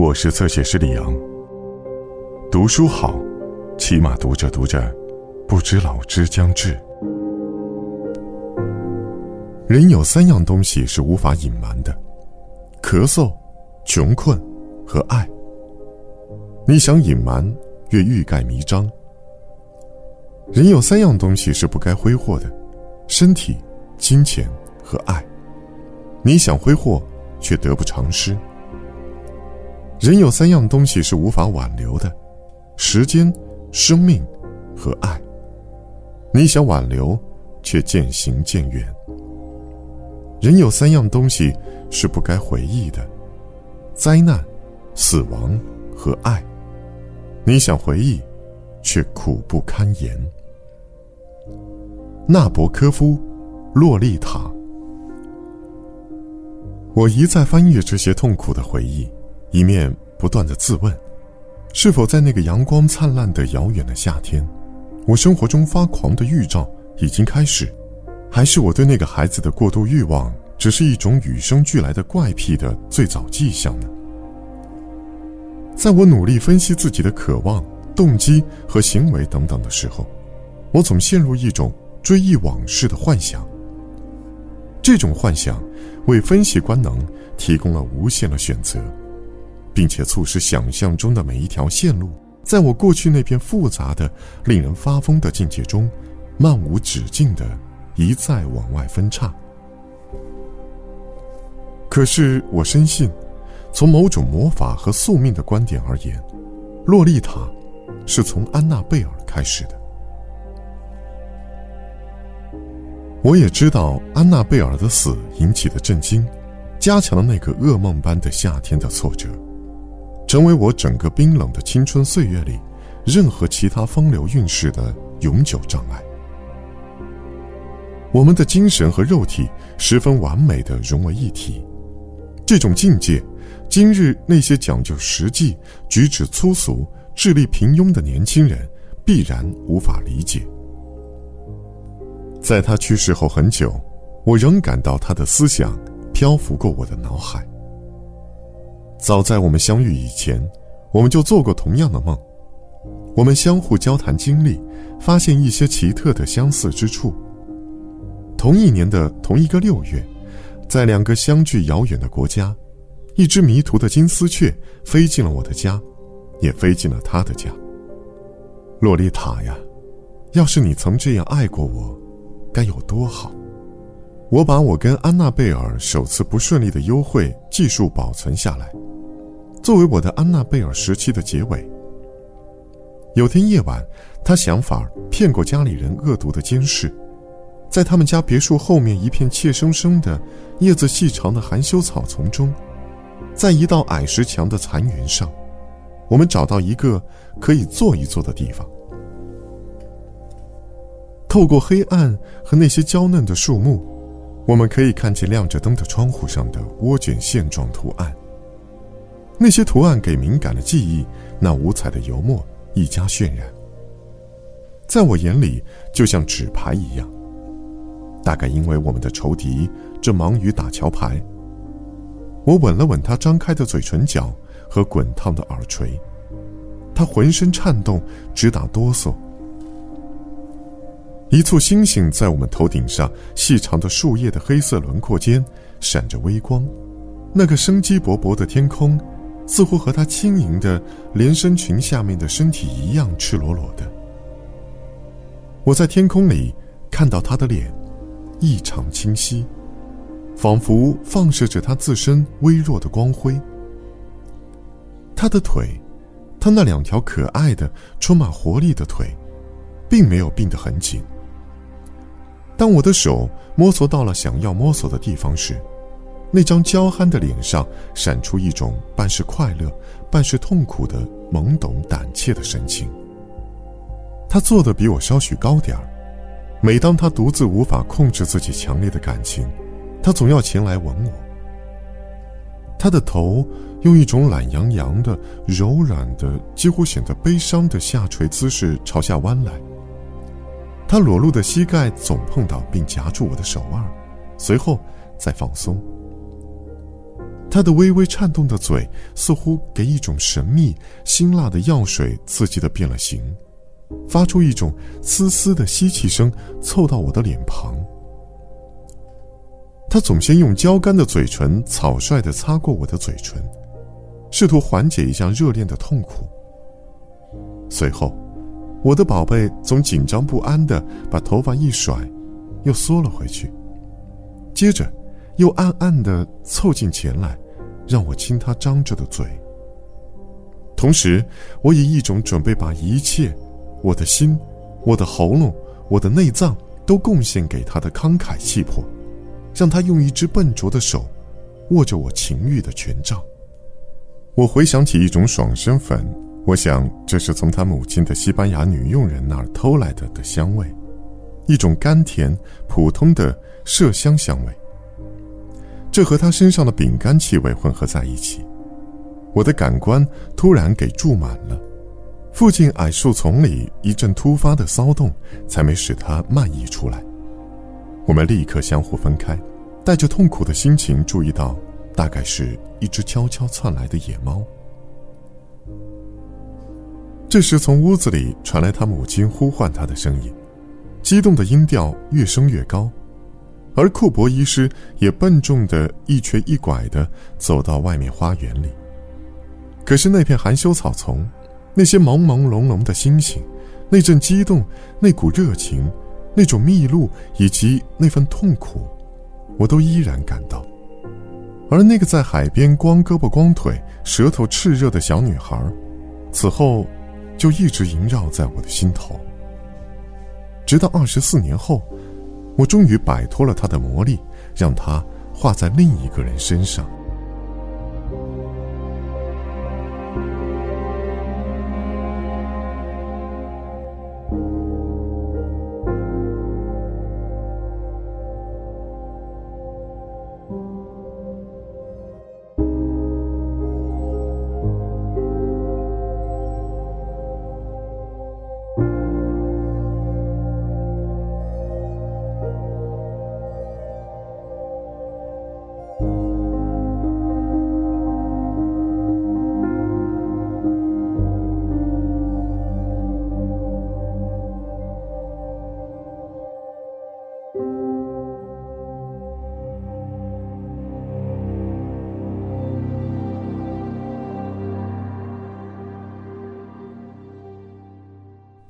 我是侧写师李阳。读书好，起码读着读着，不知老之将至。人有三样东西是无法隐瞒的：咳嗽、穷困和爱。你想隐瞒，越欲盖弥彰。人有三样东西是不该挥霍的：身体、金钱和爱。你想挥霍，却得不偿失。人有三样东西是无法挽留的：时间、生命和爱。你想挽留，却渐行渐远。人有三样东西是不该回忆的：灾难、死亡和爱。你想回忆，却苦不堪言。纳博科夫，《洛丽塔》。我一再翻阅这些痛苦的回忆，一面不断的自问：是否在那个阳光灿烂的遥远的夏天，我生活中发狂的预兆已经开始？还是我对那个孩子的过度欲望，只是一种与生俱来的怪癖的最早迹象呢？在我努力分析自己的渴望、动机和行为等等的时候，我总陷入一种追忆往事的幻想。这种幻想为分析官能提供了无限的选择，并且促使想象中的每一条线路，在我过去那片复杂的、令人发疯的境界中，漫无止境的。一再往外分叉。可是我深信，从某种魔法和宿命的观点而言，洛丽塔是从安娜贝尔开始的。我也知道安娜贝尔的死引起的震惊，加强了那个噩梦般的夏天的挫折，成为我整个冰冷的青春岁月里任何其他风流韵事的永久障碍。我们的精神和肉体十分完美的融为一体，这种境界，今日那些讲究实际、举止粗俗、智力平庸的年轻人必然无法理解。在他去世后很久，我仍感到他的思想漂浮过我的脑海。早在我们相遇以前，我们就做过同样的梦，我们相互交谈经历，发现一些奇特的相似之处。同一年的同一个六月，在两个相距遥远的国家，一只迷途的金丝雀飞进了我的家，也飞进了他的家。洛丽塔呀，要是你曾这样爱过我，该有多好！我把我跟安娜贝尔首次不顺利的幽会记述保存下来，作为我的安娜贝尔时期的结尾。有天夜晚，他想法骗过家里人恶毒的监视。在他们家别墅后面一片怯生生的、叶子细长的含羞草丛中，在一道矮石墙的残垣上，我们找到一个可以坐一坐的地方。透过黑暗和那些娇嫩的树木，我们可以看见亮着灯的窗户上的涡卷线状图案。那些图案给敏感的记忆那五彩的油墨一加渲染，在我眼里就像纸牌一样。大概因为我们的仇敌正忙于打桥牌。我吻了吻他张开的嘴唇角和滚烫的耳垂，他浑身颤动，直打哆嗦。一簇星星在我们头顶上细长的树叶的黑色轮廓间闪着微光，那个生机勃勃的天空，似乎和他轻盈的连身裙下面的身体一样赤裸裸的。我在天空里看到他的脸。异常清晰，仿佛放射着他自身微弱的光辉。他的腿，他那两条可爱的、充满活力的腿，并没有并得很紧。当我的手摸索到了想要摸索的地方时，那张娇憨的脸上闪出一种半是快乐、半是痛苦的懵懂胆怯的神情。他坐的比我稍许高点儿。每当他独自无法控制自己强烈的感情，他总要前来吻我。他的头用一种懒洋洋的、柔软的、几乎显得悲伤的下垂姿势朝下弯来。他裸露的膝盖总碰到并夹住我的手腕，随后再放松。他的微微颤动的嘴，似乎给一种神秘辛辣的药水刺激的变了形，发出一种嘶嘶的吸气声，凑到我的脸庞。他总先用焦干的嘴唇草率的擦过我的嘴唇，试图缓解一下热恋的痛苦。随后，我的宝贝总紧张不安的把头发一甩，又缩了回去，接着。又暗暗的凑近前来，让我亲他张着的嘴。同时，我以一种准备把一切，我的心、我的喉咙、我的内脏都贡献给他的慷慨气魄，让他用一只笨拙的手，握着我情欲的权杖。我回想起一种爽身粉，我想这是从他母亲的西班牙女佣人那儿偷来的的香味，一种甘甜、普通的麝香香味。这和他身上的饼干气味混合在一起，我的感官突然给注满了。附近矮树丛里一阵突发的骚动，才没使他漫溢出来。我们立刻相互分开，带着痛苦的心情注意到，大概是一只悄悄窜来的野猫。这时，从屋子里传来他母亲呼唤他的声音，激动的音调越升越高。而库珀医师也笨重的一瘸一拐的走到外面花园里。可是那片含羞草丛，那些朦朦胧胧的星星，那阵激动，那股热情，那种密露以及那份痛苦，我都依然感到。而那个在海边光胳膊光腿、舌头炽热的小女孩，此后就一直萦绕在我的心头，直到二十四年后。我终于摆脱了他的魔力，让他画在另一个人身上。